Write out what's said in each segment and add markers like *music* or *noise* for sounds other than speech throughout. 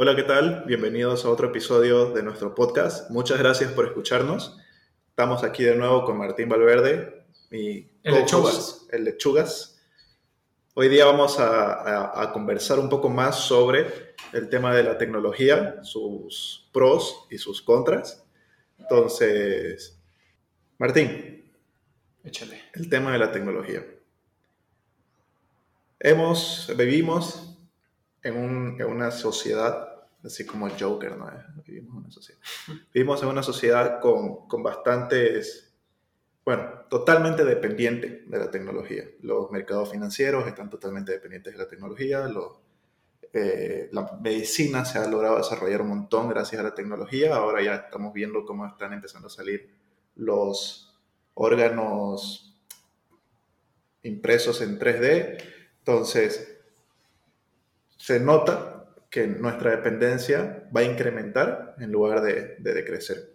Hola, ¿qué tal? Bienvenidos a otro episodio de nuestro podcast. Muchas gracias por escucharnos. Estamos aquí de nuevo con Martín Valverde, mi el Lechugas. El Lechugas. Hoy día vamos a, a, conversar un poco más sobre el tema de la tecnología, sus pros y sus contras. Entonces, Martín. Échale. El tema de la tecnología. Hemos, vivimos en, un, en una sociedad así como Joker, ¿no? Vivimos en una sociedad, vivimos en una sociedad con, con bastantes, bueno, totalmente dependiente de la tecnología. Los mercados financieros están totalmente dependientes de la tecnología, los, eh, la medicina se ha logrado desarrollar un montón gracias a la tecnología, ahora ya estamos viendo cómo están empezando a salir los órganos impresos en 3D, entonces se nota que nuestra dependencia va a incrementar en lugar de, decrecer.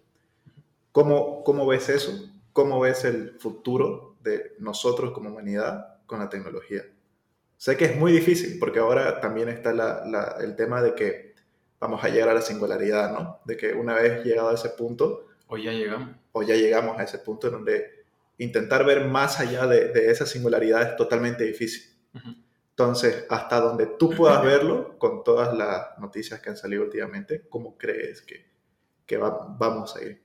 ¿Cómo, ¿Cómo ves eso? ¿Cómo ves el futuro de nosotros como humanidad con la tecnología? Sé que es muy difícil porque ahora también está el tema de que vamos a llegar a la singularidad, ¿no? De que una vez llegado a ese punto... O ya llegamos. O ya llegamos a ese punto en donde intentar ver más allá de, de esa singularidad es totalmente difícil. Entonces, hasta donde tú puedas verlo, con todas las noticias que han salido últimamente, ¿cómo crees que, que vamos a ir?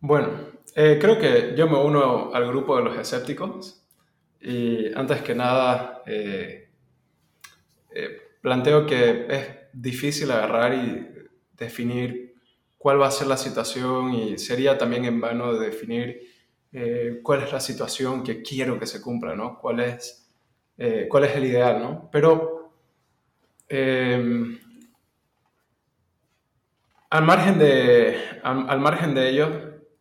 Bueno, eh, creo que yo me uno al grupo de los escépticos y antes que nada eh, eh, planteo que es difícil agarrar y definir cuál va a ser la situación y sería también en vano de definir cuál es la situación que quiero que se cumpla, ¿no? ¿Cuál es eh, cuál es el ideal, ¿no? Pero em, al, margen de, al, margen de ello,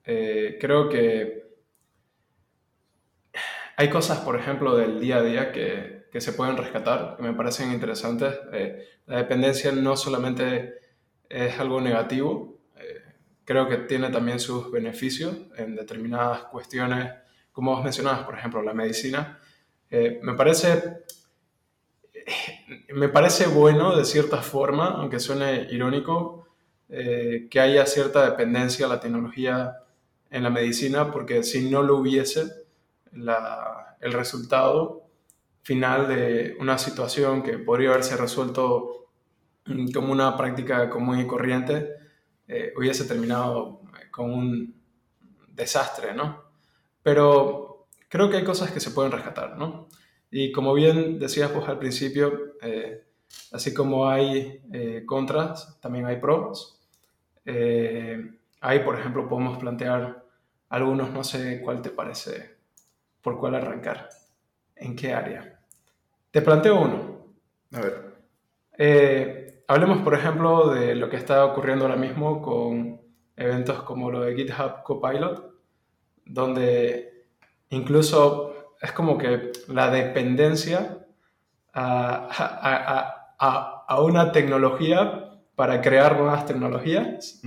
eh, creo que hay cosas, por ejemplo, del día a día que, se pueden rescatar, que me parecen interesantes. Eh, la dependencia no solamente es algo negativo, creo que tiene también sus beneficios en determinadas cuestiones, como vos mencionabas, por ejemplo, la medicina. Eh, me, parece, me parece bueno de cierta forma, aunque suene irónico, eh, que haya cierta dependencia a la tecnología en la medicina, porque si no lo hubiese, el resultado final de una situación que podría haberse resuelto como una práctica común y corriente, eh, hubiese terminado con un desastre, ¿no? Pero creo que hay cosas que se pueden rescatar, ¿no? Y como bien decías vos al principio, eh, así como hay eh, contras, también hay pros. Eh, ahí, por ejemplo, podemos plantear algunos, no sé cuál te parece, por cuál arrancar, en qué área. Te planteo uno. A ver. Eh, hablemos, por ejemplo, de lo que está ocurriendo ahora mismo con eventos como lo de GitHub Copilot, donde Incluso es como que la dependencia a, una tecnología para crear nuevas tecnologías.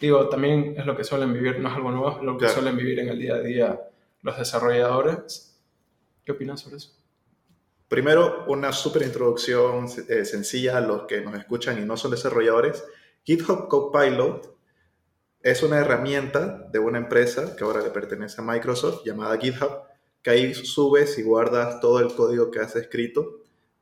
Digo, también es lo que suelen vivir, no es algo nuevo, es lo que suelen vivir en el día a día los desarrolladores. ¿Qué opinas sobre eso? Primero, una súper introducción eh, sencilla a los que nos escuchan y no son desarrolladores. GitHub Copilot es una herramienta de una empresa que ahora le pertenece a Microsoft llamada GitHub, que ahí subes y guardas todo el código que has escrito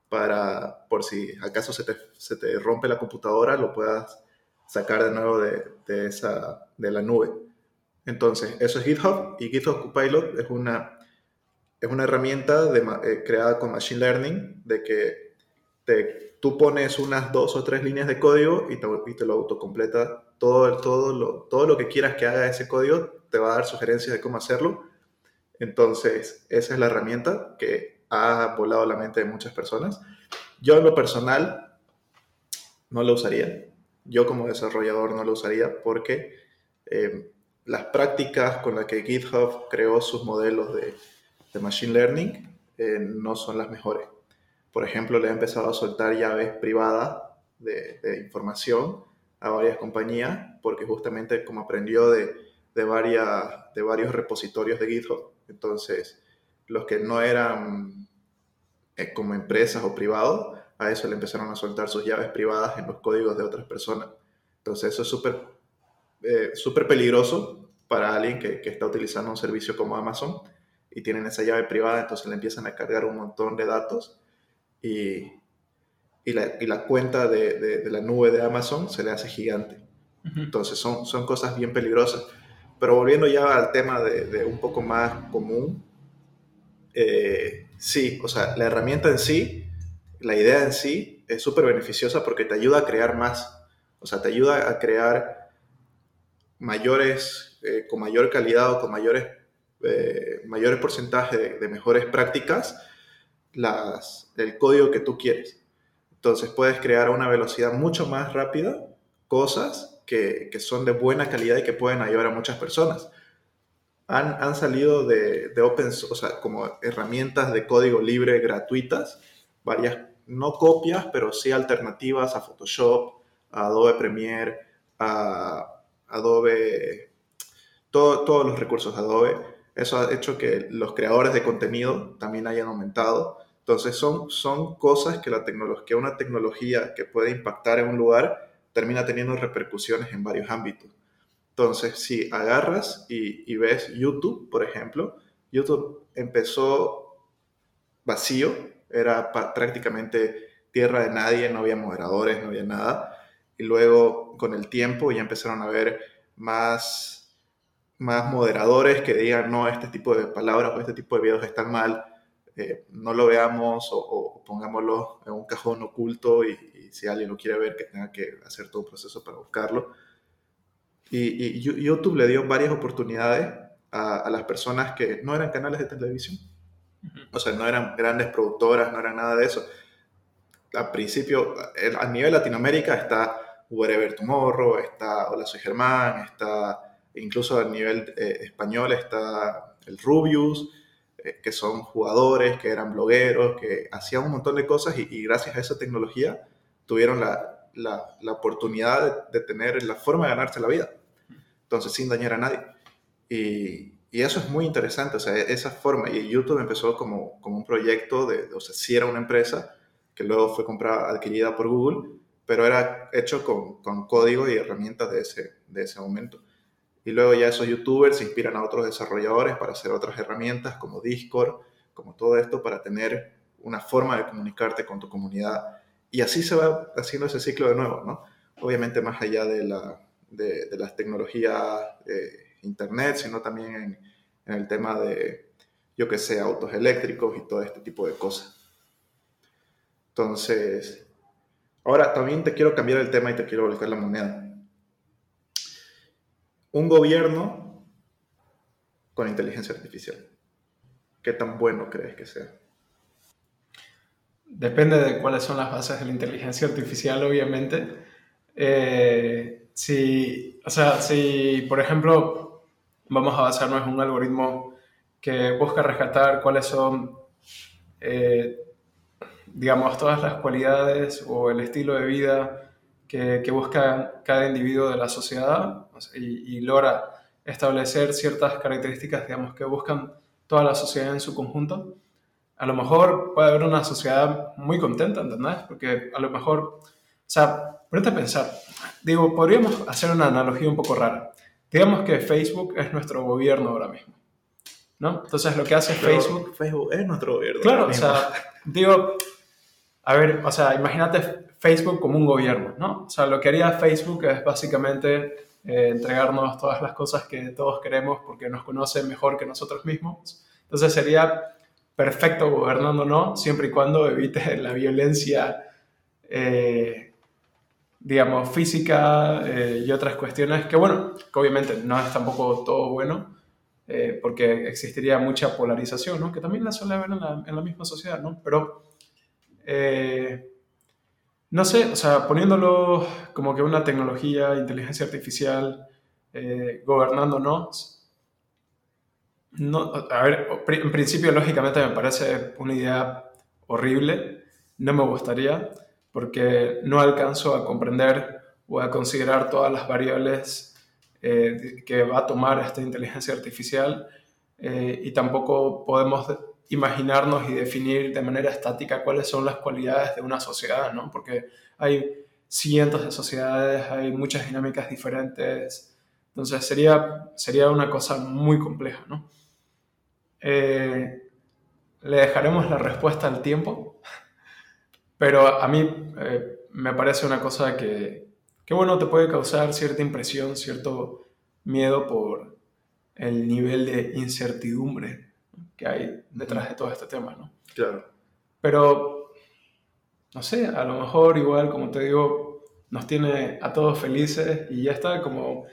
para, por si acaso se te, se te rompe la computadora, lo puedas sacar de nuevo de, de, esa, de la nube. Entonces, eso es GitHub y GitHub Copilot es una, es una herramienta eh, creada con Machine Learning de que tú pones unas dos o tres líneas de código y te, y te lo autocompleta todo, todo, lo, todo lo que quieras que haga ese código te va a dar sugerencias de cómo hacerlo. Entonces, esa es la herramienta que ha volado la mente de muchas personas. Yo en lo personal no lo usaría. Yo como desarrollador no lo usaría porque eh, las prácticas con las que GitHub creó sus modelos de, de Machine Learning eh, no son las mejores. Por ejemplo, le ha empezado a soltar llaves privadas de, de información a varias compañías porque justamente como aprendió de, de, varias, de varios repositorios de GitHub, entonces los que no eran eh, como empresas o privados a eso le empezaron a soltar sus llaves privadas en los códigos de otras personas. Entonces eso es súper eh, súper peligroso para alguien que, que, está utilizando un servicio como Amazon y tienen esa llave privada, entonces le empiezan a cargar un montón de datos y, y, la, y la, cuenta de, de, de, la nube de Amazon se le hace gigante. Entonces son, son cosas bien peligrosas. Pero volviendo ya al tema de, de un poco más común, eh, sí, o sea, la herramienta en sí, la idea en sí es súper beneficiosa porque te ayuda a crear más. O sea, te ayuda a crear mayores, eh, con mayor calidad o con mayores, eh, mayores porcentajes de, de, mejores prácticas las, el código que tú quieres. Entonces puedes crear a una velocidad mucho más rápida cosas que, que, son de buena calidad y que pueden ayudar a muchas personas. Han, han salido de, de open o sea, como herramientas de código libre gratuitas, varias, no copias, pero sí alternativas a Photoshop, a Adobe Premiere, a Adobe, todo, todos los recursos de Adobe. Eso ha hecho que los creadores de contenido también hayan aumentado. Entonces son, son cosas que, la que una tecnología que puede impactar en un lugar termina teniendo repercusiones en varios ámbitos. Entonces, si agarras y, y ves YouTube, por ejemplo, YouTube empezó vacío, era prácticamente tierra de nadie, no había moderadores, no había nada. Y luego, con el tiempo, ya empezaron a ver más, más moderadores que digan, no, este tipo de palabras o este tipo de videos están mal, eh, no lo veamos o, o, pongámoslo en un cajón oculto y, y, si alguien lo quiere ver, que tenga que hacer todo un proceso para buscarlo. Y, y YouTube le dio varias oportunidades a, a, las personas que no eran canales de televisión. O sea, no eran grandes productoras, no eran nada de eso. Al principio, a nivel Latinoamérica está Wherever Tomorrow, está Hola Soy Germán, está incluso a nivel eh, español está el Rubius, eh, que son jugadores, que eran blogueros, que hacían un montón de cosas y, y gracias a esa tecnología tuvieron la, la, la oportunidad de, de, tener la forma de ganarse la vida. Entonces, sin dañar a nadie. Y, y, eso es muy interesante, o sea, esa forma. Y YouTube empezó como, como un proyecto de, o sea, sí era una empresa que luego fue comprada, adquirida por Google, pero era hecho con, con código y herramientas de ese, de ese momento. Y luego ya esos youtubers se inspiran a otros desarrolladores para hacer otras herramientas como Discord, como todo esto, para tener una forma de comunicarte con tu comunidad. Y así se va haciendo ese ciclo de nuevo, ¿no? Obviamente más allá de, la, de, las tecnologías, eh, internet, sino también en, en el tema de, yo que sé, autos eléctricos y todo este tipo de cosas. Entonces, ahora también te quiero cambiar el tema y te quiero volver la moneda un gobierno con inteligencia artificial. ¿Qué tan bueno crees que sea? Depende de cuáles son las bases de la inteligencia artificial, obviamente. Eh, si, o sea, si, por ejemplo, vamos a basarnos en un algoritmo que busca rescatar cuáles son, eh, digamos, todas las cualidades o el estilo de vida que, que busca cada individuo de la sociedad y, y, logra establecer ciertas características, digamos, que buscan toda la sociedad en su conjunto, a lo mejor puede haber una sociedad muy contenta, ¿entendés? Porque a lo mejor, o sea, ponete a pensar, digo, podríamos hacer una analogía un poco rara. Digamos que Facebook es nuestro gobierno ahora mismo, ¿no? Entonces lo que hace Pero Facebook... Facebook es nuestro gobierno. Claro, o sea, *laughs* digo, a ver, o sea, imagínate Facebook como un gobierno, ¿no? O sea, lo que haría Facebook es básicamente eh, entregarnos todas las cosas que todos queremos porque nos conocen mejor que nosotros mismos. Entonces sería perfecto gobernándonos siempre y cuando evite *laughs* la violencia, eh, digamos, física eh, y otras cuestiones que, bueno, que obviamente no es tampoco todo bueno. Eh, porque existiría mucha polarización, ¿no? que también la suele haber en la, en la misma sociedad, ¿no? pero no sé, o sea, poniéndolo como que una tecnología, inteligencia artificial, eh, gobernándonos, no, a ver, en principio lógicamente me parece una idea horrible, no me gustaría, porque no alcanzo a comprender o a considerar todas las variables eh, que va a tomar esta inteligencia artificial eh, y tampoco podemos imaginarnos y definir de manera estática cuáles son las cualidades de una sociedad, ¿no? Porque hay cientos de sociedades, hay muchas dinámicas diferentes, entonces sería, sería una cosa muy compleja, ¿no? Eh, le dejaremos la respuesta al tiempo, pero a mí eh, me parece una cosa que, que, bueno, te puede causar cierta impresión, cierto miedo por el nivel de incertidumbre que hay detrás de todo este tema, ¿no? Claro. Pero, no sé, a lo mejor igual, como te digo, nos tiene a todos felices y ya está, como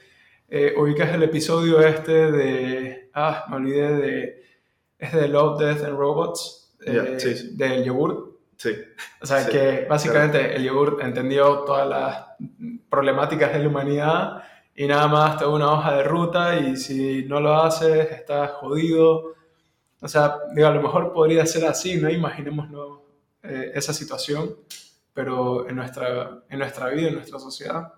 eh, ubicas el episodio este de, ah, me olvidé de, es de Love, Death and Robots, eh, del yogur. Sí. *laughs* O sea, que básicamente el yogur entendió todas las problemáticas de la humanidad y nada más te da una hoja de ruta y si no lo haces estás jodido o sea, digo, a lo mejor podría ser así, ¿no? Imaginémonos eh, esa situación, pero en nuestra, en nuestra vida, en nuestra sociedad.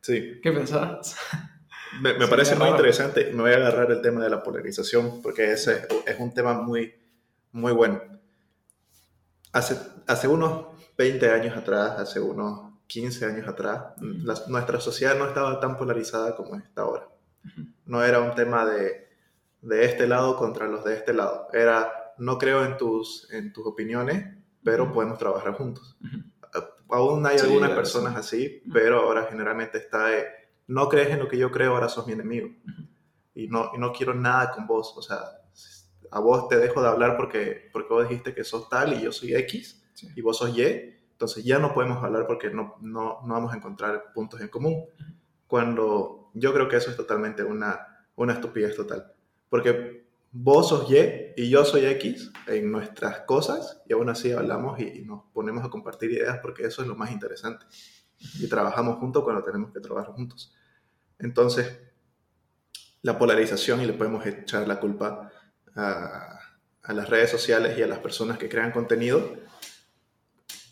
Sí. ¿Qué pensás? *laughs* Me, me parece muy interesante. Me voy a agarrar el tema de la polarización porque ese es un tema muy, muy bueno. Hace, hace unos 20 años atrás, hace unos 15 años atrás, nuestra sociedad no estaba tan polarizada como está ahora. No era un tema de de este lado contra los de este lado. Era, no creo en tus, en tus opiniones, pero podemos trabajar juntos. Aún hay algunas personas así, pero ahora generalmente está no crees en lo que yo creo, ahora sos mi enemigo. y, no, y no quiero nada con vos. O sea, a vos te dejo de hablar porque, porque vos dijiste que sos tal y yo soy X y vos sos Y. Entonces ya no podemos hablar porque no, no, no vamos a encontrar puntos en común. Cuando yo creo que eso es totalmente una, una estupidez total. Porque vos sos Y y yo soy X en nuestras cosas y aún así hablamos y, nos ponemos a compartir ideas porque eso es lo más interesante. Y trabajamos juntos cuando tenemos que trabajar juntos. Entonces, la polarización y le podemos echar la culpa a, a las redes sociales y a las personas que crean contenido.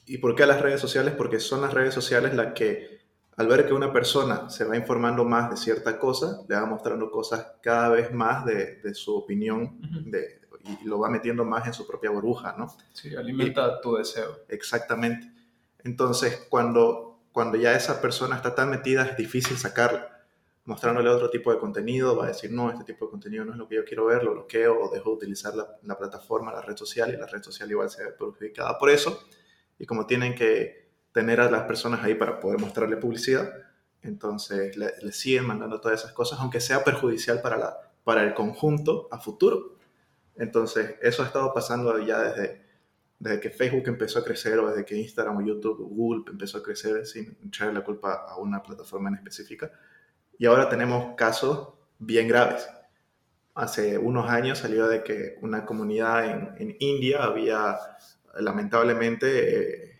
¿Y por qué a las redes sociales? Porque son las redes sociales las que al ver que una persona se va informando más de cierta cosa, le va mostrando cosas cada vez más de, su opinión de, y lo va metiendo más en su propia burbuja, ¿no? Sí, alimenta tu deseo. Exactamente. Entonces, cuando, cuando ya esa persona está tan metida, es difícil sacarla. Mostrándole otro tipo de contenido, va a decir, no, este tipo de contenido no es lo que yo quiero ver, lo bloqueo o dejo de utilizar la, la plataforma, la red social, y la red social igual se ve perjudicada por eso. Y como tienen que tener a las personas ahí para poder mostrarle publicidad. Entonces le, siguen mandando todas esas cosas, aunque sea perjudicial para, la, para el conjunto a futuro. Entonces eso ha estado pasando ya desde, desde que Facebook empezó a crecer o desde que Instagram o YouTube Google empezó a crecer sin echarle la culpa a una plataforma en específica. Y ahora tenemos casos bien graves. Hace unos años salió de que una comunidad en, en India había lamentablemente... Eh,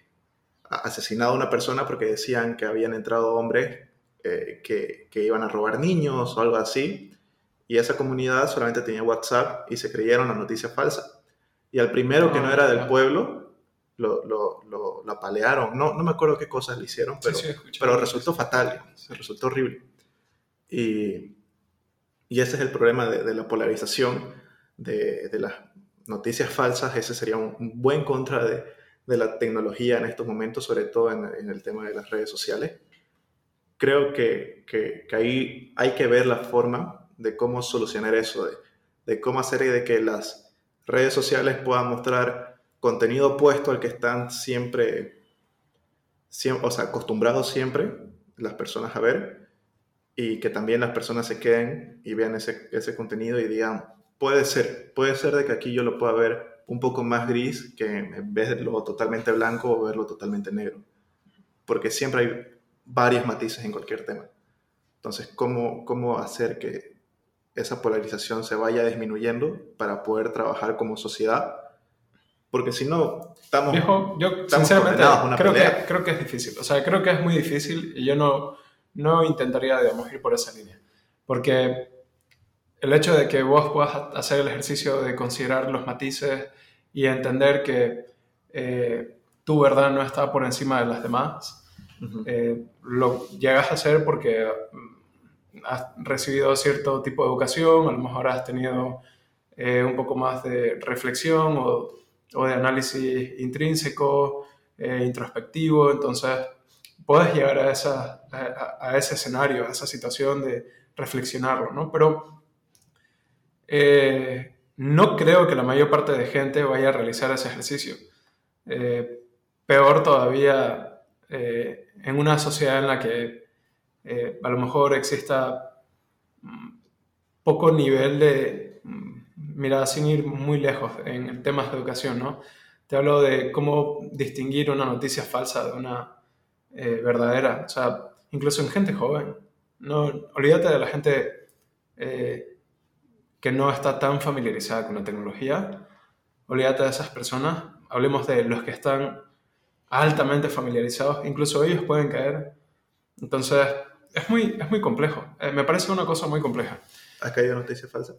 asesinado a una persona porque decían que habían entrado hombres eh, que, que, iban a robar niños o algo así. Y esa comunidad solamente tenía WhatsApp y se creyeron la noticia falsa. Y al primero que no era del pueblo, lo, lo, lo, apalearon. No, no me acuerdo qué cosas le hicieron, pero, pero resultó fatal, resultó horrible. Y, y ese es el problema de, de la polarización de, de, las noticias falsas. Ese sería un, un buen contra de, de la tecnología en estos momentos, sobre todo en, el tema de las redes sociales. Creo que, que, ahí hay que ver la forma de cómo solucionar eso, de, de, cómo hacer de que las redes sociales puedan mostrar contenido opuesto al que están siempre, siempre o sea, acostumbrados siempre las personas a ver y que también las personas se queden y vean ese, ese contenido y digan, puede ser, puede ser de que aquí yo lo pueda ver un poco más gris que en vez de verlo totalmente blanco o verlo totalmente negro. Porque siempre hay varios matices en cualquier tema. Entonces, ¿cómo, cómo hacer que esa polarización se vaya disminuyendo para poder trabajar como sociedad? Porque si no, estamos. yo sinceramente creo que, creo que es difícil. O sea, creo que es muy difícil y yo no, no intentaría, digamos, ir por esa línea. Porque el hecho de que vos puedas hacer el ejercicio de considerar los matices y entender que eh, tu verdad no está por encima de las demás, eh, lo llegas a hacer porque mm, has recibido cierto tipo de educación, a lo mejor has tenido eh, un poco más de reflexión o, o de análisis intrínseco, introspectivo, entonces puedes llegar a, esa, a, a, ese escenario, a esa situación de reflexionarlo, ¿no? Pero eh, no creo que la mayor parte de gente vaya a realizar ese ejercicio. Eh, peor todavía eh, en una sociedad en la que a lo mejor exista mm, poco nivel de, mm, mira, sin ir muy lejos en temas de educación, ¿no? Te hablo de cómo distinguir una noticia falsa de una verdadera, o sea, incluso en gente joven. No, olvídate de la gente que no está tan familiarizada con la tecnología, olvídate de esas personas, hablemos de los que están altamente familiarizados, incluso ellos pueden caer. Entonces, es muy, es muy complejo. Eh, me parece una cosa muy compleja. ¿Has caído en noticias falsas?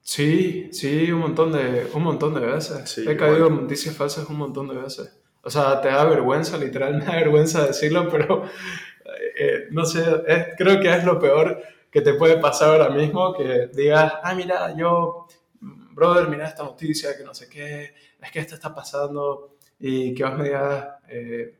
Sí, sí, un montón de, un montón de veces. Sí, He caído en noticias falsas un montón de veces. O sea, te da vergüenza, literal, *laughs* me da vergüenza decirlo, pero eh, no sé, es- creo que es lo peor que te puede pasar ahora mismo, que digas, ah, mira, yo, brother, mira esta noticia, que no sé qué, es que esto está pasando, y que vos me digas, eh,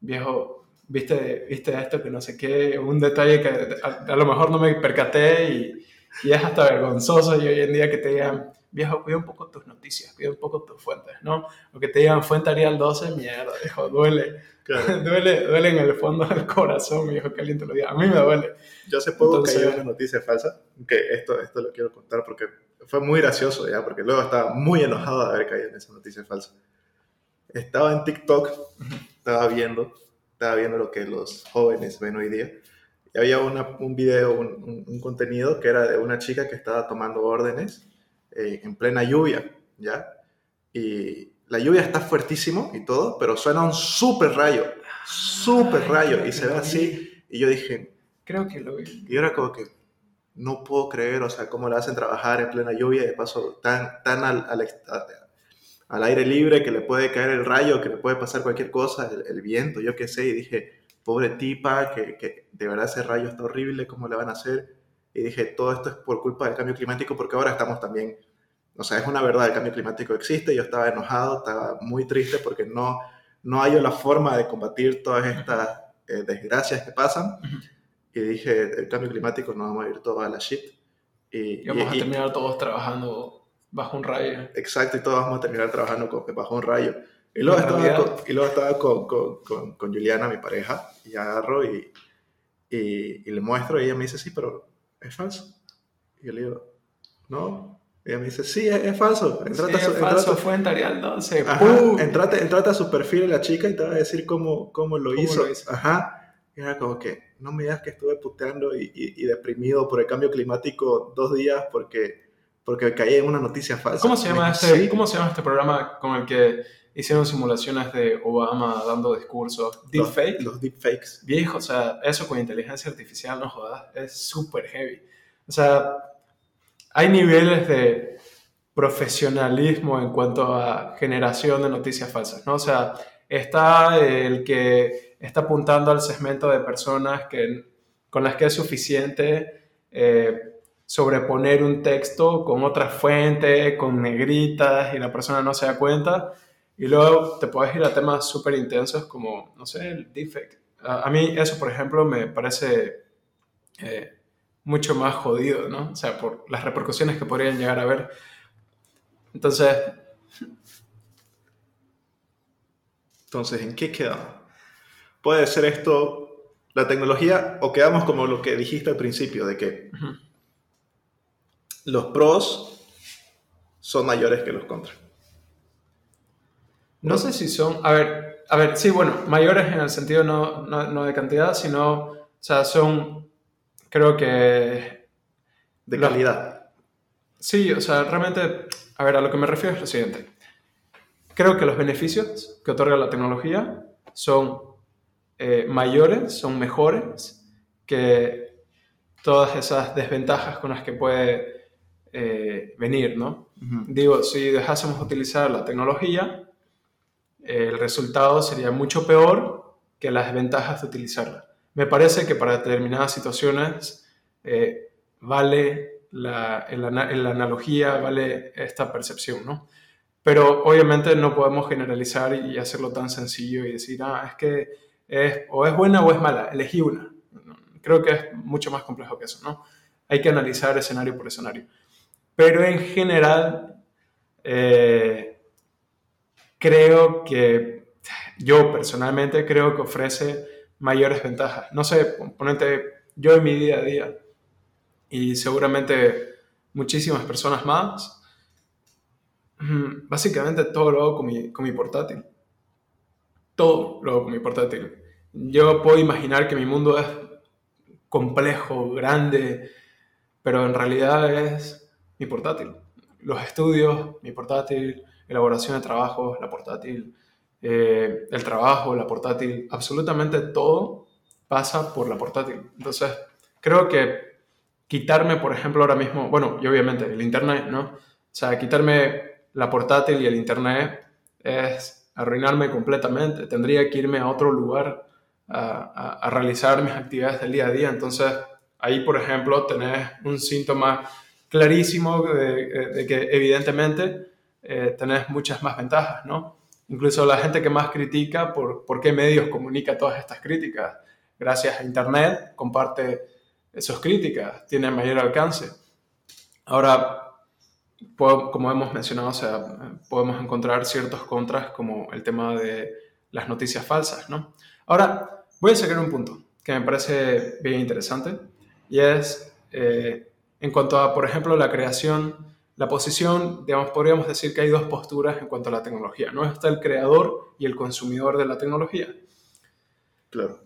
viejo, viste, viste esto, que no sé qué, un detalle que a, a lo mejor no me percaté y, y es hasta vergonzoso y hoy en día que te digan, viejo, cuida un poco tus noticias, cuida un poco tus fuentes, ¿no? O que te digan fuente Arial 12, mierda, viejo, duele. Claro. *laughs* duele, duele en el fondo del corazón, viejo, que alguien te lo diga. A mí me duele. Yo hace poco Entonces- en una noticia falsa, que esto, esto lo quiero contar porque fue muy gracioso ya, porque luego estaba muy enojado de haber caído en esa noticia falsa. Estaba en TikTok, estaba viendo, estaba viendo lo que los jóvenes ven hoy día, y había una- un video, un, un- un contenido que era de una chica que estaba tomando órdenes eh, en plena lluvia, ¿ya? Y la lluvia está fuertísimo y todo, pero suena un súper rayo, súper Ay, rayo, y se ve así, y yo dije, Creo que lo vi. y era como que no puedo creer, o sea, cómo le hacen trabajar en plena lluvia y de paso tan, tan al, al, aire libre que le puede caer el rayo, que le puede pasar cualquier cosa, el, el viento, yo qué sé, y dije, pobre tipa, que, que de verdad ese rayo está horrible, ¿cómo le van a hacer? Y dije, todo esto es por culpa del cambio climático, porque ahora estamos también, o sea, es una verdad, el cambio climático existe, yo estaba enojado, estaba muy triste porque no, no hay la forma de combatir todas estas eh, desgracias que pasan. Y dije, el cambio climático nos vamos a ir todo a la shit. Y, Y vamos y- a terminar todos trabajando bajo un rayo. exacto, y todos vamos a terminar trabajando con, bajo un rayo. Y luego estaba, con, y luego estaba con, con, con, con Juliana, mi pareja, y agarro y, y, y le muestro, y ella me dice, sí, pero es falso. Y yo le digo, no. Y ella me dice, sí, es, es falso. Entrate, a Sí, su, es entrate- falso, fuente Arial 12. Ajá, entrate, entrate a su perfil de la chica y te va a decir cómo, cómo, lo, ¿Cómo hizo. lo hizo? Ajá. Y era como que, no me digas que estuve puteando y, y- y deprimido por el cambio climático dos días porque, porque caí en una noticia falsa. ¿Cómo se, llama este, sí, ¿Cómo se llama este programa con el que hicieron simulaciones de Obama dando discursos? los, Deepfake. los deepfakes. Viejo, o sea, eso con inteligencia artificial, no jodas, es súper heavy. O sea, hay niveles de profesionalismo en cuanto a generación de noticias falsas, ¿no? O sea, está el que está apuntando al segmento de personas que, con las que es suficiente eh, sobreponer un texto con otra fuente, con negritas, y la persona no se da cuenta. Y luego te puedes ir a temas súper intensos como, no sé, el deepfake. A, a mí eso, por ejemplo, me parece eh, mucho más jodido, ¿no? O sea, por las repercusiones que podrían llegar a haber. Entonces, Entonces, ¿en qué quedamos? Puede ser esto la tecnología o quedamos como lo que dijiste al principio, de que los pros son mayores que los contras. no sé si son, a ver, a ver, sí, bueno, mayores en el sentido no, no, no de cantidad, sino, o sea, son, creo que De Los- calidad. Sí, o sea, realmente, a ver, a lo que me refiero es lo siguiente. Creo que los beneficios que otorga la tecnología son eh, mayores, son mejores que todas esas desventajas con las que puede eh, venir, ¿no? Ujú. Digo, si dejásemos utilizar la tecnología, el resultado sería mucho peor que las desventajas de utilizarla. Me parece que para determinadas situaciones eh, vale la, la analogía, vale esta percepción, ¿no? Pero obviamente no podemos generalizar y hacerlo tan sencillo y decir, ah, es que es, o es buena o es mala, elegí una. Creo que es mucho más complejo que eso, ¿no? Hay que analizar escenario por escenario. Pero en general, eh, creo que, yo personalmente creo que ofrece mayores ventajas. No sé, ponete yo en mi día a día y seguramente muchísimas personas más, Básicamente todo lo hago con mi, con mi portátil. Todo lo hago con mi portátil. Yo puedo imaginar que mi mundo es complejo, grande, pero en realidad es mi portátil. Los estudios, mi portátil, elaboración de trabajo, la portátil, eh, el trabajo, la portátil, absolutamente todo pasa por la portátil. Entonces, creo que quitarme, por ejemplo, ahora mismo, bueno, y obviamente el Internet, ¿no? O sea, quitarme la portátil y el internet es arruinarme completamente. Tendría que irme a otro lugar a, realizar mis actividades del día a día. Entonces, ahí, por ejemplo, tenés un síntoma clarísimo de, que evidentemente eh, tenés muchas más ventajas, ¿no? Incluso la gente que más critica por, qué medios comunica todas estas críticas. Gracias a Internet comparte esas críticas, tiene mayor alcance. Ahora, como hemos mencionado, podemos encontrar ciertos contras como el tema de las noticias falsas, ¿no? Ahora, voy a sacar un punto que me parece bien interesante y es eh, en cuanto a, por ejemplo, la creación, la posición, digamos, podríamos decir que hay dos posturas en cuanto a la tecnología, ¿no? Está el creador y el consumidor de la tecnología. Claro.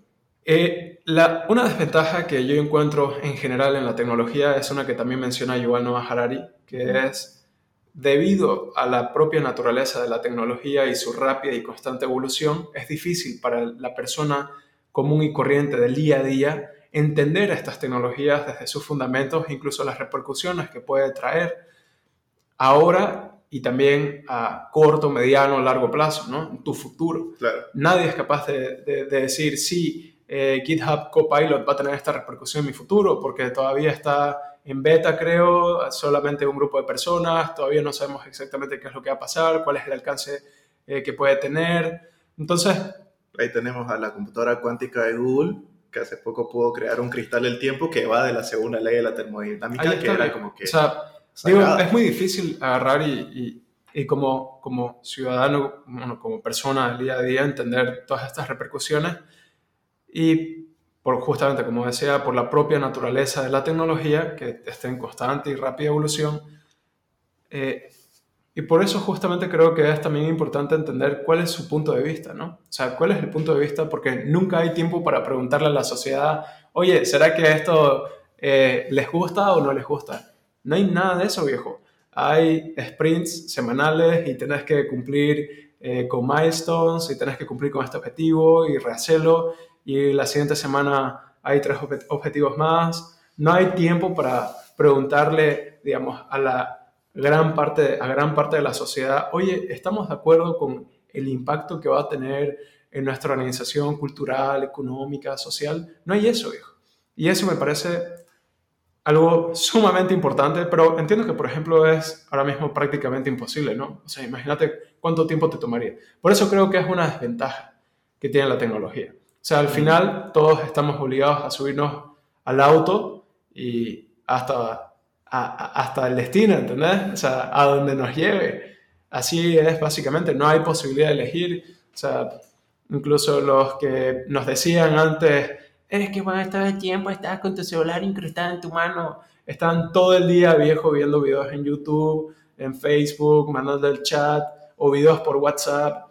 Eh, la, una desventaja que yo encuentro en general en la tecnología es una que también menciona Yuval Noah Harari, que es debido a la propia naturaleza de la tecnología y su rápida y constante evolución, es difícil para la persona común y corriente del día a día entender estas tecnologías desde sus fundamentos, incluso las repercusiones que puede traer ahora y también a corto, mediano, largo plazo, ¿no? Tu futuro. Nadie es capaz de, de decir, sí, eh, GitHub Copilot va a tener esta repercusión en mi futuro, porque todavía está en beta, creo, solamente un grupo de personas, todavía no sabemos exactamente qué es lo que va a pasar, cuál es el alcance eh, que puede tener. Entonces... Ahí tenemos a la computadora cuántica de Google, que hace poco pudo crear un cristal del tiempo que va de la segunda ley de la termodinámica, que era como que... O sea, digo, es muy difícil agarrar y, y, como, como ciudadano, bueno, como persona del día a día, entender todas estas repercusiones y por justamente, como decía, por la propia naturaleza de la tecnología, que está en constante y rápida evolución. Eh, y por eso justamente creo que es también importante entender cuál es su punto de vista, ¿no? O sea, cuál es el punto de vista, porque nunca hay tiempo para preguntarle a la sociedad, oye, ¿será que esto eh, les gusta o no les gusta? No hay nada de eso, viejo. Hay sprints semanales y tenés que cumplir eh, con milestones y tenés que cumplir con este objetivo y rehacerlo y la siguiente semana hay tres objetivos más. No hay tiempo para preguntarle, digamos, a la gran parte, a gran parte de la sociedad, oye, ¿estamos de acuerdo con el impacto que va a tener en nuestra organización cultural, económica, social? No hay eso, viejo. Y eso me parece algo sumamente importante, pero entiendo que, por ejemplo, es ahora mismo prácticamente imposible, ¿no? O sea, imagínate cuánto tiempo te tomaría. Por eso creo que es una desventaja que tiene la tecnología. O sea, al final todos estamos obligados a subirnos al auto y hasta, hasta el destino, ¿entendés? O sea, a donde nos lleve. Así es básicamente, no hay posibilidad de elegir. O sea, incluso los que nos decían antes, es que cuando estás de tiempo estás con tu celular incrustado en tu mano, están todo el día viejo viendo videos en YouTube, en Facebook, mandando el chat o videos por WhatsApp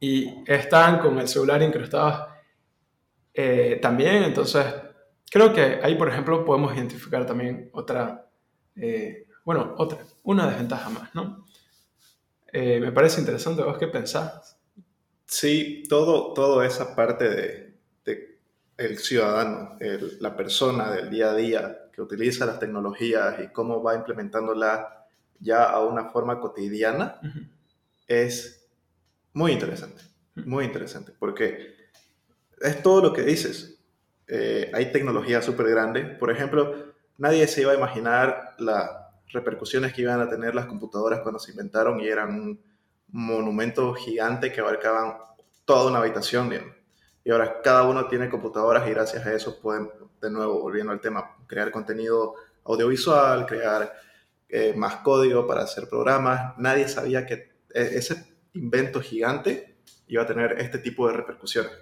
y están con el celular incrustado eh, también. Entonces, creo que ahí, por ejemplo, podemos identificar también otra, eh, bueno, otra, una desventaja más, ¿no? Eh, me parece interesante, ¿vos qué pensás? Sí, todo, toda esa parte de el ciudadano, la persona del día a día que utiliza las tecnologías y cómo va implementándola ya a una forma cotidiana, es muy interesante, muy interesante, porque es todo lo que dices. Eh, hay tecnología súper grande. Por ejemplo, nadie se iba a imaginar las repercusiones que iban a tener las computadoras cuando se inventaron y eran un monumento gigante que abarcaban toda una habitación. Y ahora cada uno tiene computadoras y gracias a eso pueden, de nuevo, volviendo al tema, crear contenido audiovisual, crear eh, más código para hacer programas. Nadie sabía que e, ese invento gigante iba a tener este tipo de repercusiones.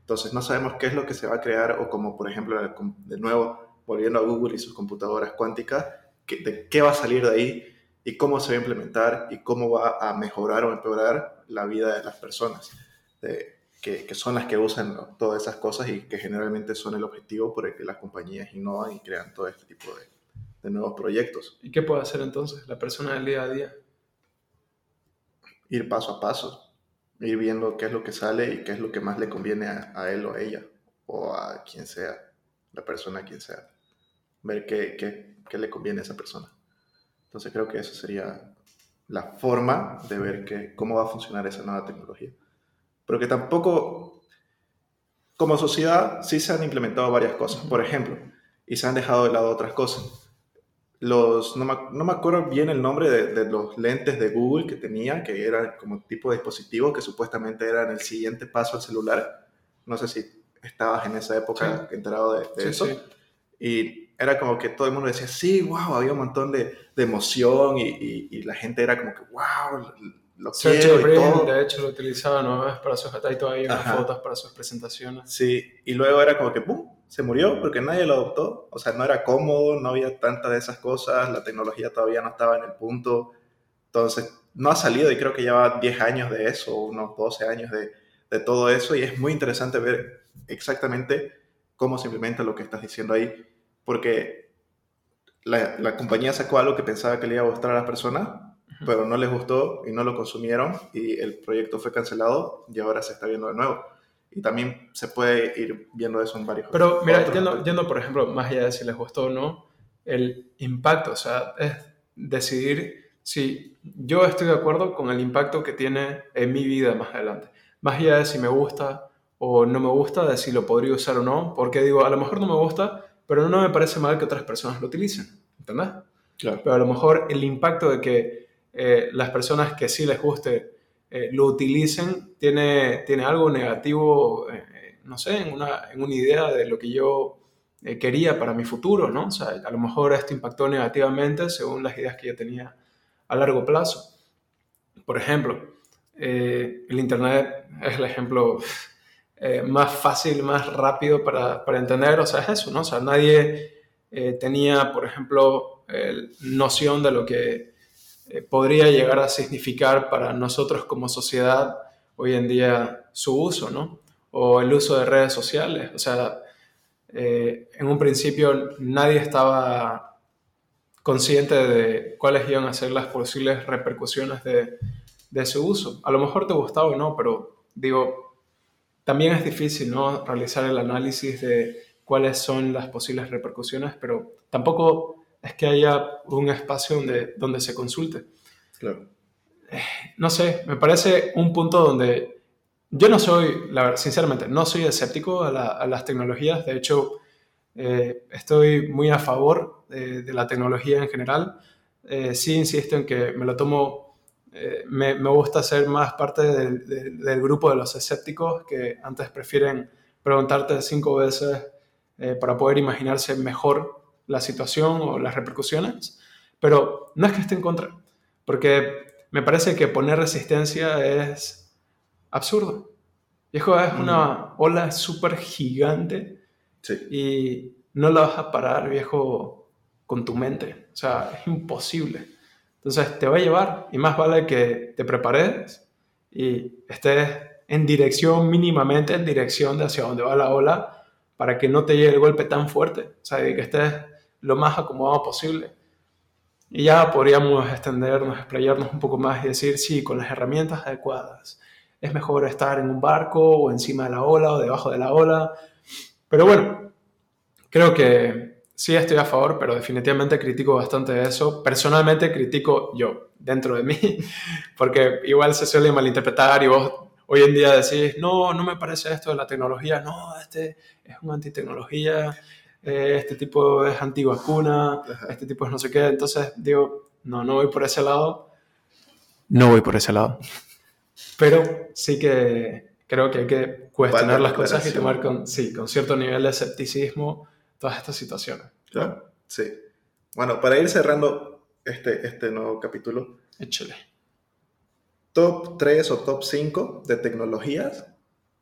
Entonces no sabemos qué es lo que se va a crear o como por ejemplo, de nuevo, volviendo a Google y sus computadoras cuánticas, de qué va a salir de ahí y cómo se va a implementar y cómo va a mejorar o empeorar la vida de las personas, que, que, son las que usan todas esas cosas y que generalmente son el objetivo por el que las compañías innovan y crean todo este tipo de, de nuevos proyectos. ¿Y qué puede hacer entonces la persona del día a día? Ir paso a paso, ir viendo qué es lo que sale y qué es lo que más le conviene a, él o a ella, o a quien sea, la persona a quien sea. Ver qué, qué, qué le conviene a esa persona. Entonces creo que esa sería la forma de ver que, cómo va a funcionar esa nueva tecnología. Pero que tampoco, como sociedad, sí se han implementado varias cosas. Por ejemplo, y se han dejado de lado otras cosas los, no me, no me, acuerdo bien el nombre de, de, los lentes de Google que tenía, que eran como tipo de dispositivo que supuestamente eran el siguiente paso al celular. No sé si estabas en esa época enterado de, de eso. Y era como que todo el mundo decía, sí, wow, había un montón de, de emoción y, y, la gente era como que, wow, lo quiero y todo. De hecho, lo utilizaban ¿no? para sus todavía unas fotos para sus presentaciones. Sí, y luego era como que, ¡pum! se murió porque nadie lo adoptó. O sea, no era cómodo, no había tanta de esas cosas, la tecnología todavía no estaba en el punto. Entonces, no ha salido y creo que lleva 10 años de eso, unos 12 años de, de todo eso. Y es muy interesante ver exactamente cómo se implementa lo que estás diciendo ahí. Porque la, la compañía sacó algo que pensaba que le iba a gustar a las personas, pero no les gustó y no lo consumieron y el proyecto fue cancelado y ahora se está viendo de nuevo y también se puede ir viendo eso en varios Pero mira, yendo, yendo, por ejemplo, más allá de si les gustó o no, el impacto, o sea, es decidir si yo estoy de acuerdo con el impacto que tiene en mi vida más adelante. Más allá de si me gusta o no me gusta, de si lo podría usar o no, porque digo, a lo mejor no me gusta, pero no me parece mal que otras personas lo utilicen, ¿entendés? Claro. Pero a lo mejor el impacto de que eh, las personas que sí les guste eh, lo utilicen tiene, tiene algo negativo, eh, no sé, en una, en una, idea de lo que yo quería para mi futuro, ¿no? O sea, a lo mejor esto impactó negativamente según las ideas que yo tenía a largo plazo. Por ejemplo, el Internet es el ejemplo más fácil, más rápido para, para, entender, o sea, es eso, ¿no? O sea, nadie tenía, por ejemplo, noción de lo que eh, podría llegar a significar para nosotros como sociedad hoy en día su uso, ¿no? O el uso de redes sociales. O sea, eh, en un principio nadie estaba consciente de cuáles iban a ser las posibles repercusiones de, de su uso. A lo mejor te gustaba o no, pero digo, también es difícil, ¿no? Realizar el análisis de cuáles son las posibles repercusiones, pero tampoco es que haya un espacio donde, donde se consulte. Claro. No sé, me parece un punto donde yo no soy, la, sinceramente, no soy escéptico a, las tecnologías. De hecho, eh, estoy muy a favor de, la tecnología en general. Eh, sí insisto en que me lo tomo, eh, me, me, gusta ser más parte del grupo de los escépticos que antes prefieren preguntarte cinco veces para poder imaginarse mejor la situación o las repercusiones, pero no es que esté en contra, porque me parece que poner resistencia es absurdo. Viejo, es una ola súper gigante y no la vas a parar, viejo, con tu mente. O sea, es imposible. Entonces te va a llevar y más vale que te prepares y estés en dirección, mínimamente en dirección de hacia donde va la ola, para que no te llegue el golpe tan fuerte. O sea, que estés lo más acomodado posible. Y ya podríamos extendernos, explayarnos un poco más y decir, sí, con las herramientas adecuadas. Es mejor estar en un barco o encima de la ola o debajo de la ola. Pero bueno, creo que sí estoy a favor, pero definitivamente critico bastante eso. Personalmente critico yo, dentro de mí, *laughs* porque igual se suele malinterpretar y vos hoy en día decís, no, no me parece esto de la tecnología, no, este es una antitecnología eh, este tipo es antivacuna, Ajá. este tipo es no sé qué. Entonces digo, no, no voy por ese lado. No voy por ese lado. Pero sí que creo que hay que cuestionar las cosas y tomar con, sí, con cierto nivel de escepticismo todas estas situaciones. Claro, sí. Bueno, para ir cerrando este, este nuevo capítulo, Échale. top 3 o top 5 de tecnologías.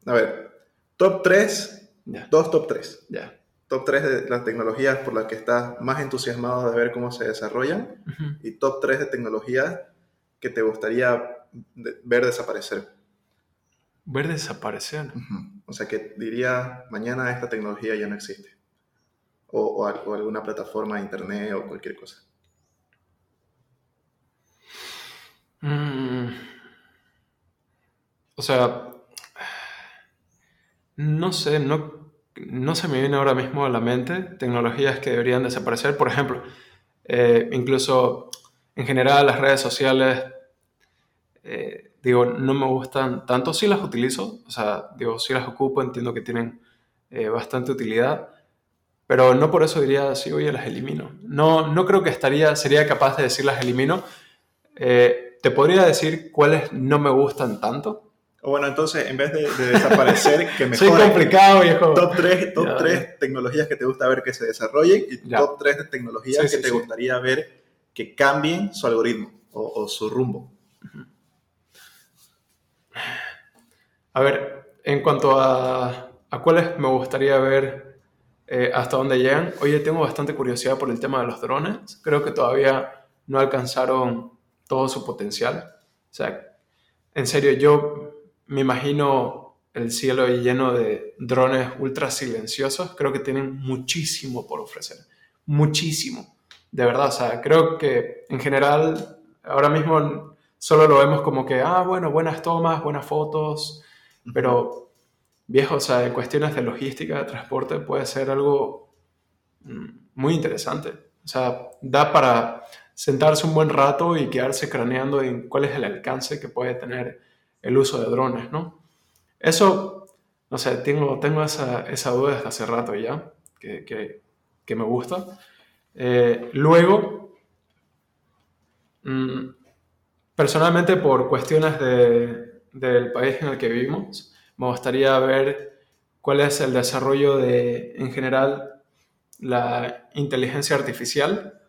A ver, top 3, Ya, dos top 3. ya. Top 3 de las tecnologías por las que estás más entusiasmado de ver cómo se desarrollan. Y top 3 de tecnologías que te gustaría de- ver desaparecer. Ver desaparecer. O sea, que diría, mañana esta tecnología ya no existe. O, o al- o alguna plataforma de internet o cualquier cosa. Mm. O sea, no sé, no, no se me viene ahora mismo a la mente tecnologías que deberían desaparecer. Por ejemplo, eh, incluso en general las redes sociales, eh, digo, no me gustan tanto. Sí las utilizo, o sea, digo, sí las ocupo, entiendo que tienen eh, bastante utilidad. Pero no por eso diría, sí, oye, las elimino. No, no creo que estaría, sería capaz de decir las elimino. Te podría decir cuáles no me gustan tanto. Bueno, entonces, en vez de, de desaparecer, que *laughs* Soy mejore. complicado, viejo. Top 3, top Ya. 3 tecnologías que te gusta ver que se desarrollen y Ya. top 3 de tecnologías Sí, que sí, te sí. gustaría ver que cambien su algoritmo o, o su rumbo. A ver, en cuanto a, a cuáles me gustaría ver eh, hasta dónde llegan, oye, tengo bastante curiosidad por el tema de los drones. Creo que todavía no alcanzaron todo su potencial. O sea, en serio, yo me imagino el cielo lleno de drones ultra silenciosos. Creo que tienen muchísimo por ofrecer. Muchísimo. De verdad, o sea, creo que en general ahora mismo solo lo vemos como que, ah, bueno, buenas tomas, buenas fotos, pero viejo, o sea, en cuestiones de logística, de transporte, puede ser algo mm, muy interesante. O sea, da para sentarse un buen rato y quedarse craneando en cuál es el alcance que puede tener el uso de drones, ¿no? Eso, no sé, tengo, tengo esa, esa duda desde hace rato ya, que, que, me gusta. Eh, luego, mm, personalmente por cuestiones de, del país en el que vivimos, me gustaría ver cuál es el desarrollo de, en general, la inteligencia artificial,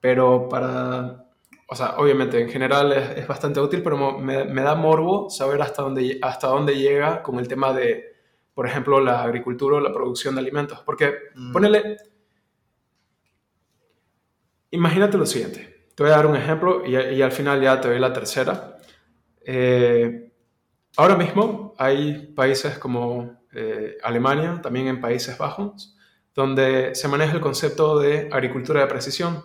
pero para, o sea, obviamente en general es, es bastante útil, pero me, me da morbo saber hasta dónde, hasta dónde llega con el tema de, por ejemplo, la agricultura o la producción de alimentos. Porque, Mm. ponele, imagínate lo siguiente, te voy a dar un ejemplo y, y al final ya te doy la tercera. Eh, ahora mismo hay países como eh, Alemania, también en Países Bajos, donde se maneja el concepto de agricultura de precisión,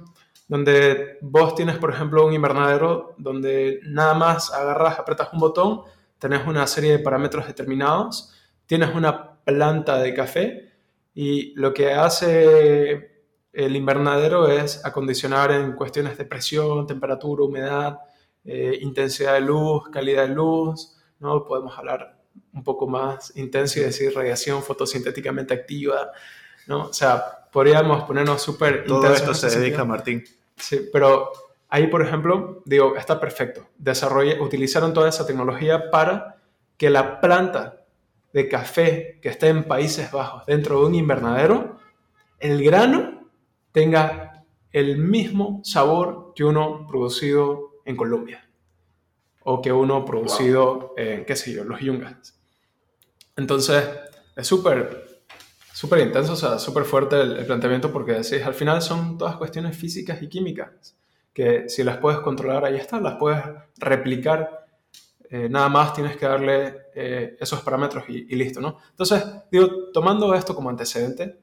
donde vos tienes, por ejemplo, un invernadero donde nada más agarras, apretas un botón, tenés una serie de parámetros determinados, tienes una planta de café y lo que hace el invernadero es acondicionar en cuestiones de presión, temperatura, humedad, eh, intensidad de luz, calidad de luz, ¿no? Podemos hablar un poco más intenso y decir radiación fotosintéticamente activa, ¿no? O sea, podríamos ponernos súper Todo esto se dedica a sentido. Martín. Sí, pero ahí, por ejemplo, digo, está perfecto. Desarrolla, utilizaron toda esa tecnología para que la planta de café que esté en Países Bajos dentro de un invernadero, el grano tenga el mismo sabor que uno producido en Colombia o que uno producido en, qué sé yo, los yungas. Entonces, es súper súper intenso, o sea, súper fuerte el, planteamiento porque decís, al final son todas cuestiones físicas y químicas, que si las puedes controlar, ahí está, las puedes replicar, eh, nada más tienes que darle eh, esos parámetros y, y listo, ¿no? Entonces, digo, tomando esto como antecedente,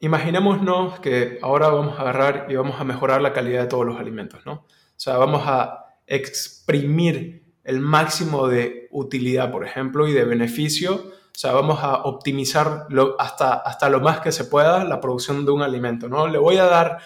imaginémonos que ahora vamos a agarrar y vamos a mejorar la calidad de todos los alimentos, ¿no? O sea, vamos a exprimir el máximo de utilidad, por ejemplo, y de beneficio. O sea, vamos a optimizar lo- hasta, hasta lo más que se pueda la producción de un alimento, ¿no? Le voy a dar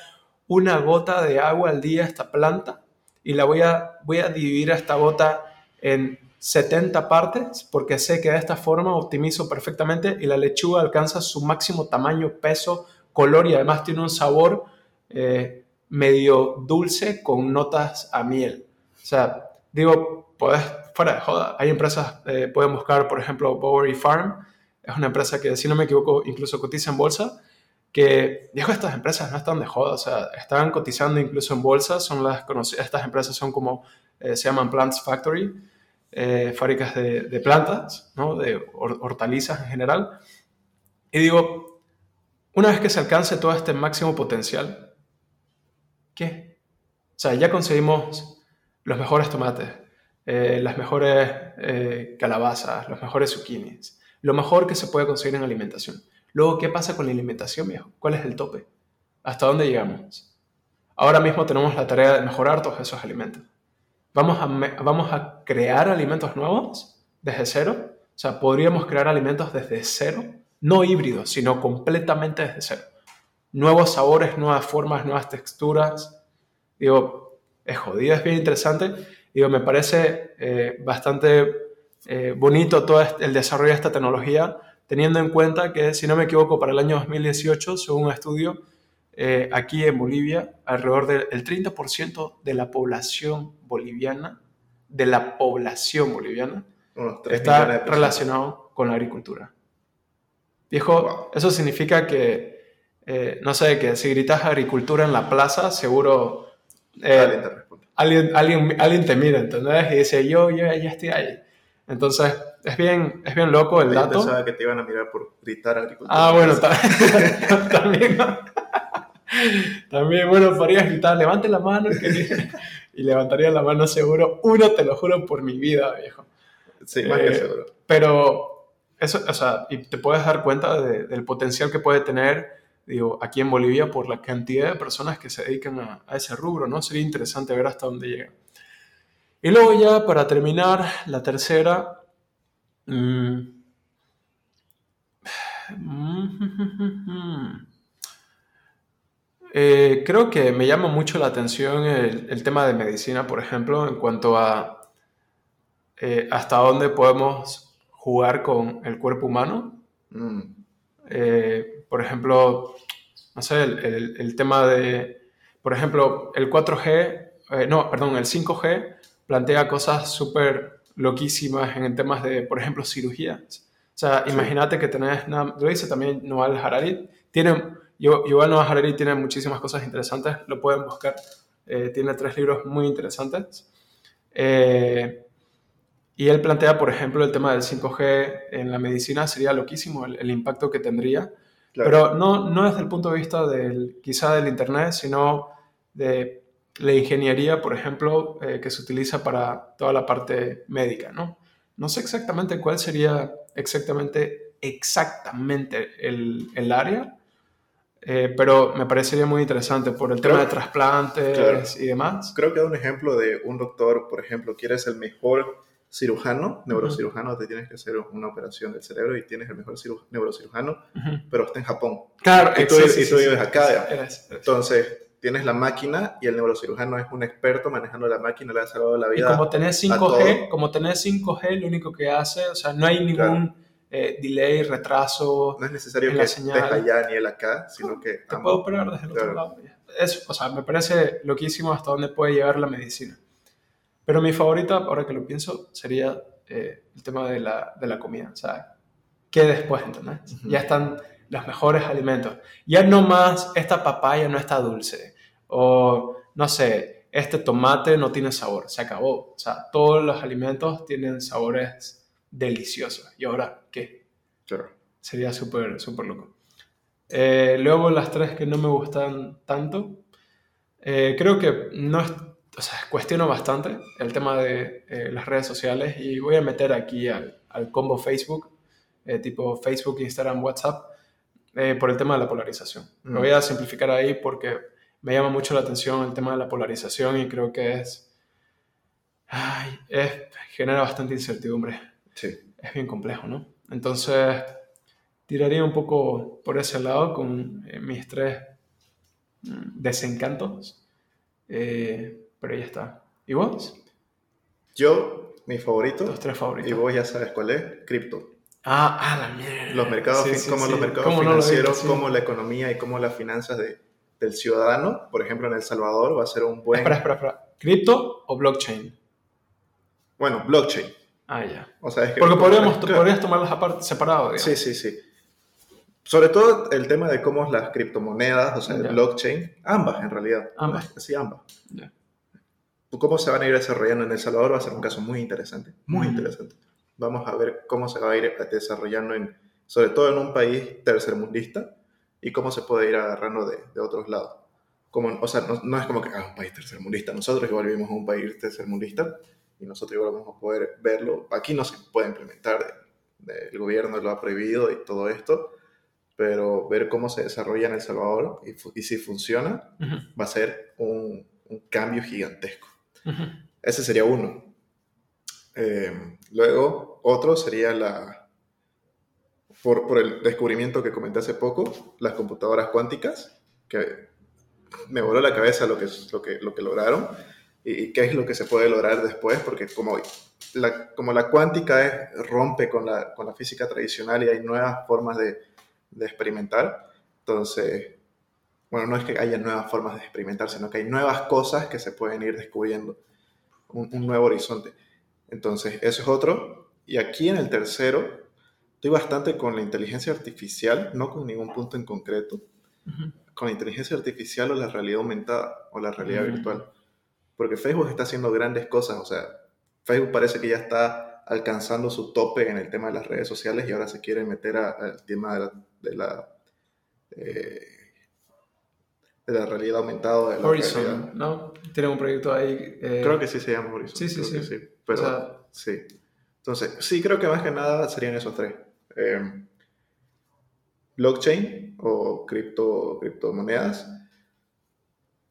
una gota de agua al día a esta planta y la voy a, voy a dividir a esta gota en 70 partes porque sé que de esta forma optimizo perfectamente y la lechuga alcanza su máximo tamaño, peso, color y además tiene un sabor eh, medio dulce con notas a miel. O sea, digo, puedes, fuera de joda, hay empresas, eh, pueden buscar, por ejemplo, Bowery Farm, es una empresa que, si no me equivoco, incluso cotiza en bolsa, que, dijo, estas empresas no están de joda, o sea, están cotizando incluso en bolsa, son las conocidas, estas empresas son como, eh, se llaman Plants Factory, eh, fábricas de, plantas, ¿no? de hortalizas en general. Y digo, una vez que se alcance todo este máximo potencial, ¿qué? O sea, ya conseguimos los mejores tomates, eh, las mejores calabazas, los mejores zucchinis, lo mejor que se puede conseguir en alimentación. Luego, ¿qué pasa con la alimentación, viejo? ¿Cuál es el tope? ¿Hasta dónde llegamos? Ahora mismo tenemos la tarea de mejorar todos esos alimentos. ¿Vamos a, vamos a crear alimentos nuevos desde cero? O sea, podríamos crear alimentos desde cero, no híbridos, sino completamente desde cero. Nuevos sabores, nuevas formas, nuevas texturas. Digo, es jodido, es bien interesante. Digo, me parece eh, bastante eh, bonito todo el desarrollo de esta tecnología teniendo en cuenta que, si no me equivoco, para el año 2018, según un estudio, eh, aquí en Bolivia, alrededor del 30% de la población boliviana, de la población boliviana, está relacionado con la agricultura. Viejo, eso significa que, eh, no sé, que si gritas agricultura en la plaza, seguro eh, alguien, alguien, alguien, te mira, ¿entendés? Y dice, yo, yo ya estoy ahí. Entonces, es bien, es bien loco el dato. Yo pensaba que te iban a mirar por gritar agricultura. Ah, bueno, *laughs* también. también, bueno, podrías gritar, levante la mano *laughs* y levantaría la mano seguro. Uno, te lo juro por mi vida, viejo. Sí, más que eh, seguro. Pero, eso, o sea, y te puedes dar cuenta del potencial que puede tener, digo, aquí en Bolivia por la cantidad de personas que se dedican a, a ese rubro, ¿no? Sería interesante ver hasta dónde llega. Y luego ya, para terminar, la tercera, Mm. *sighs* Eh, creo que me llama mucho la atención el, tema de medicina, por ejemplo, en cuanto a eh, hasta dónde podemos jugar con el cuerpo humano. Mm. Eh, por ejemplo, no sé, el, el, tema de, por ejemplo, el 4G, no, perdón, el 5G plantea cosas súper loquísimas en temas de, por ejemplo, cirugías. O sea, imagínate que tenés, lo dice también Noal Harari, tiene, igual Noal Harari tiene muchísimas cosas interesantes, lo pueden buscar, eh, tiene tres libros muy interesantes. Eh, y él plantea, por ejemplo, el tema del 5G en la medicina sería loquísimo el, impacto que tendría, pero no, no desde el punto de vista del, quizá del Internet, sino de la ingeniería, por ejemplo, eh, que se utiliza para toda la parte médica, ¿no? No sé exactamente cuál sería exactamente, exactamente el, el área, eh, pero me parecería muy interesante por el tema de trasplantes y demás. Creo que un ejemplo de un doctor, por ejemplo, quieres el mejor cirujano, neurocirujano, te tienes que hacer una operación del cerebro y tienes el mejor neurocirujano, pero está en Japón. Claro, y tú, y tú vives acá. Entonces, tienes la máquina y el neurocirujano es un experto manejando la máquina, le ha salvado la vida. Y como tenés 5G, como tenés 5G, lo único que hace, o sea, no hay ningún eh, delay, retraso. No es necesario que estés allá ni él acá, sino que. Te puedo operar desde el otro lado. Eso, o sea, me parece loquísimo hasta dónde puede llegar la medicina. Pero mi favorita, ahora que lo pienso, sería eh, el tema de la, de la comida. O sea, ¿qué después, entendés? Ya están los mejores alimentos. Ya no más, esta papaya no está dulce. O, no sé, este tomate no tiene sabor. Se acabó. O sea, todos los alimentos tienen sabores deliciosos. ¿Y ahora qué? Claro. Sería súper, súper loco. Eh, luego las tres que no me gustan tanto. Eh, creo que no es, o sea, cuestiono bastante el tema de eh, las redes sociales y voy a meter aquí al, al combo Facebook, tipo Facebook, Instagram, WhatsApp, eh, por el tema de la polarización. Lo voy a simplificar ahí porque me llama mucho la atención el tema de la polarización y creo que es, ay, es genera bastante incertidumbre. Sí. Es bien complejo, ¿no? Entonces, tiraría un poco por ese lado con eh, mis tres mm, desencantos. Eh, pero ya está. ¿Y vos? Yo Mi favorito. Los tres favoritos. Y vos ya sabes cuál es. Cripto. Ah, ah, la mierda. Los mercados, Sí, como sí. los mercados ¿Cómo no lo financieros, como la economía y como las finanzas de, del ciudadano. Por ejemplo, en El Salvador va a ser un buen... Espera, espera, espera. ¿Cripto o blockchain? Bueno, blockchain. Ah, ya. O sea, es que... Porque podríamos, Claro. podrías tomarlas aparte, separado, digamos. Sí, sí, sí. Sobre todo el tema de cómo las criptomonedas, o sea, el blockchain, ambas en realidad. Ambas. Sí, ambas. Ya. Cómo se van a ir desarrollando en El Salvador va a ser un caso muy interesante, muy Mm. interesante. Vamos a ver cómo se va a ir desarrollando, en, sobre todo en un país tercermundista, y cómo se puede ir agarrando de, de otros lados. Como, o sea, no, no es como que, ah, un país tercermundista. Nosotros igual vivimos en un país tercermundista y nosotros igual vamos a poder verlo. Aquí no se puede implementar, el gobierno lo ha prohibido y todo esto, pero ver cómo se desarrolla en El Salvador y, y si funciona, Ujú, va a ser un, un cambio gigantesco. Ese sería uno. Eh, luego, otro sería la, por, por el descubrimiento que comenté hace poco, las computadoras cuánticas, que me voló la cabeza lo que, lo que, lo que lograron y, y qué es lo que se puede lograr después, porque como la, como la cuántica es- rompe con la, con la física tradicional y hay nuevas formas de, de experimentar, entonces, bueno, no es que haya nuevas formas de experimentar, sino que hay nuevas cosas que se pueden ir descubriendo, un, un nuevo horizonte. Entonces, eso es otro. Y aquí en el tercero, estoy bastante con la inteligencia artificial, no con ningún punto en concreto, con la inteligencia artificial o la realidad aumentada o la realidad virtual. Porque Facebook está haciendo grandes cosas, o sea, Facebook parece que ya está alcanzando su tope en el tema de las redes sociales y ahora se quiere meter al tema de la, de la, eh, de la realidad aumentada. De la Horizon, realidad. ¿no? Tienen un proyecto ahí. eh, Creo que sí se llama Horizon. Sí, sí, sí. que Pero o sea, sí. Entonces, sí, creo que más que nada serían esos tres. Eh, blockchain o cripto, criptomonedas.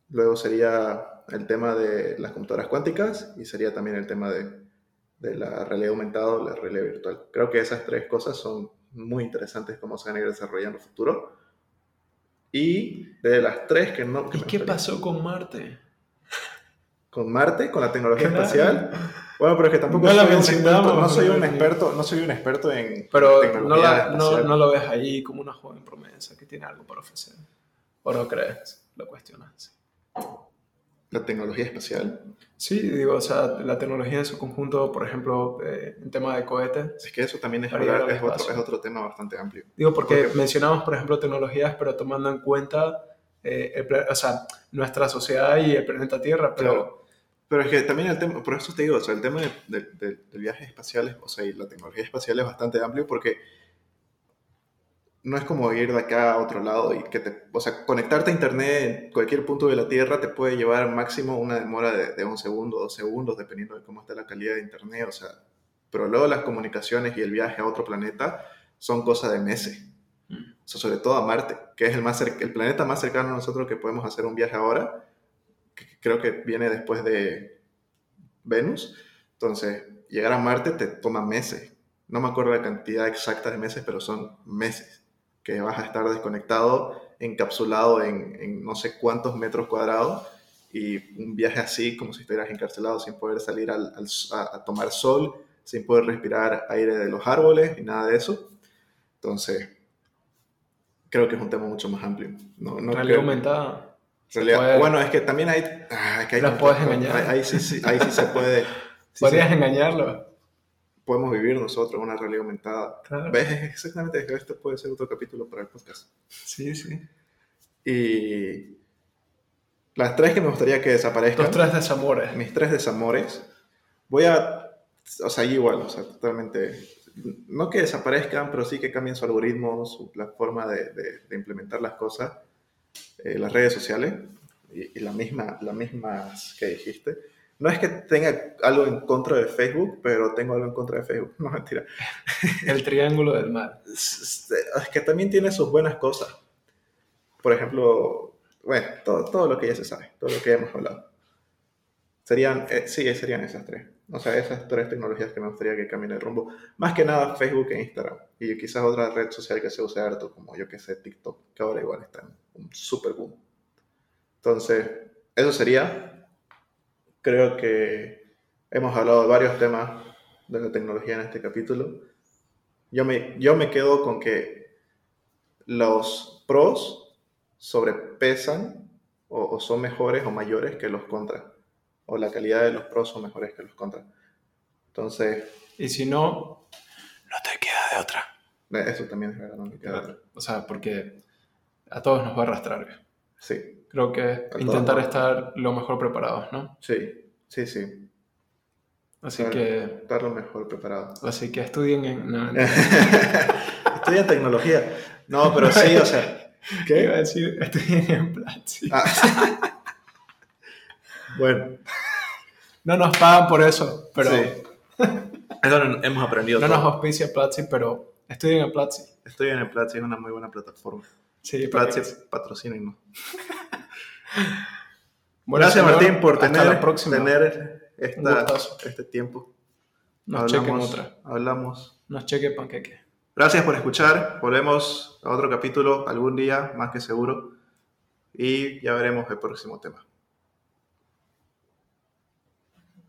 Luego sería el tema de las computadoras cuánticas y sería también el tema de, de la realidad aumentada o la realidad virtual. Creo que esas tres cosas son muy interesantes cómo se van a ir desarrollando en el futuro. Y de las tres que no... que ¿Y qué pasó con Marte? con Marte, con la tecnología espacial. Bueno, pero es que tampoco No soy, un experto, no soy un experto, no soy un experto en Pero no, la- no lo ves ahí como una joven promesa que tiene algo para ofrecer. ¿O no crees? Lo cuestionas. La tecnología espacial. Sí, digo, o sea, la tecnología en su conjunto, por ejemplo, eh, en tema de cohetes. Es que eso también es, hablar- es, otro, es otro tema bastante amplio. Digo, porque Porque- mencionamos, por ejemplo, tecnologías, pero tomando en cuenta, eh, el o sea, nuestra sociedad y el planeta Tierra, pero Claro. Pero es que también el tema, por eso te digo, o sea, el tema de, de- de- del viaje espacial, es- o sea, y la tecnología espacial es bastante amplio porque no es como ir de acá a otro lado y que te, o sea, conectarte a internet en cualquier punto de la Tierra te puede llevar máximo una demora de, de un segundo, dos segundos, dependiendo de cómo esté la calidad de internet, o sea, pero luego las comunicaciones y el viaje a otro planeta son cosa de meses. Mm. O sea, sobre todo a Marte, que es el, más el planeta más cercano a nosotros que podemos hacer un viaje ahora, que creo que viene después de Venus. Entonces, llegar a Marte te toma meses. No me acuerdo la cantidad exacta de meses, pero son meses que vas a estar desconectado, encapsulado en, en no sé cuántos metros cuadrados y un viaje así como si estuvieras encarcelado sin poder salir al- al- a, a tomar sol, sin poder respirar aire de los árboles y nada de eso. Entonces, creo que es un tema mucho más amplio. No, no realidad creo- aumentada. Realidad- puede- bueno, es que también hay... ah, que hay tantas puedes engañar. Ahí, ahí sí, sí, ahí sí se puede... *laughs* sí Podrías se- engañarlo. Podemos vivir nosotros una realidad aumentada. Claro. ¿Ves? Es Exactamente, este puede ser otro capítulo para el podcast. Sí, sí. Y las tres que me gustaría que desaparezcan, Los tres desamores. mis tres desamores, voy a, o sea, igual, o sea, totalmente, no que desaparezcan, pero sí que cambien su algoritmo, su, la forma de, de- de implementar las cosas, eh, las redes sociales y, y la misma, las mismas que dijiste. No es que tenga algo en contra de Facebook, pero tengo algo en contra de Facebook. *laughs* No, mentira. El triángulo del mal. es, que también tiene sus buenas cosas. Por ejemplo, bueno, todo, todo lo que ya se sabe, todo lo que ya hemos hablado. Serían, eh, sí, serían esas tres. O sea, esas tres tecnologías que me gustaría que cambien el rumbo. Más que nada Facebook e Instagram. Y quizás otra red social que se use harto, como yo que sé, TikTok, que ahora igual está en un super boom. Entonces, eso sería. Creo que hemos hablado de varios temas de la tecnología en este capítulo. Yo me, yo me quedo con que los pros sobrepesan o, o son mejores o mayores que los contras. O la calidad de los pros son mejores que los contras. Entonces, Y si no, no te queda de otra. eso también es verdad. no me queda otra. O sea, porque a todos nos va a arrastrar. Sí, Creo que todos intentar estar lo mejor preparados, ¿no? sí, sí, sí. Así que, Estar lo mejor preparado. así que estudien en... No, no. *laughs* Estudian tecnología. No, pero sí, o sea. *laughs* ¿Qué iba a decir? Estudien en Platzi. Ah. *laughs* bueno, No nos pagan por eso, pero... Sí. eso no- hemos aprendido. No todo. nos auspicia Platzi, pero estudien en Platzi. Estoy en el Platzi, es una muy buena plataforma. Sí, Platzi, porque- patrocínenos. *laughs* Bueno, Gracias, señor, Martín, por tener, la próxima. tener esta- este tiempo. Nos chequen otra. Hablamos. Nos cheque panqueque. Gracias por escuchar. Volvemos a otro capítulo algún día, más que seguro. Y ya veremos el próximo tema.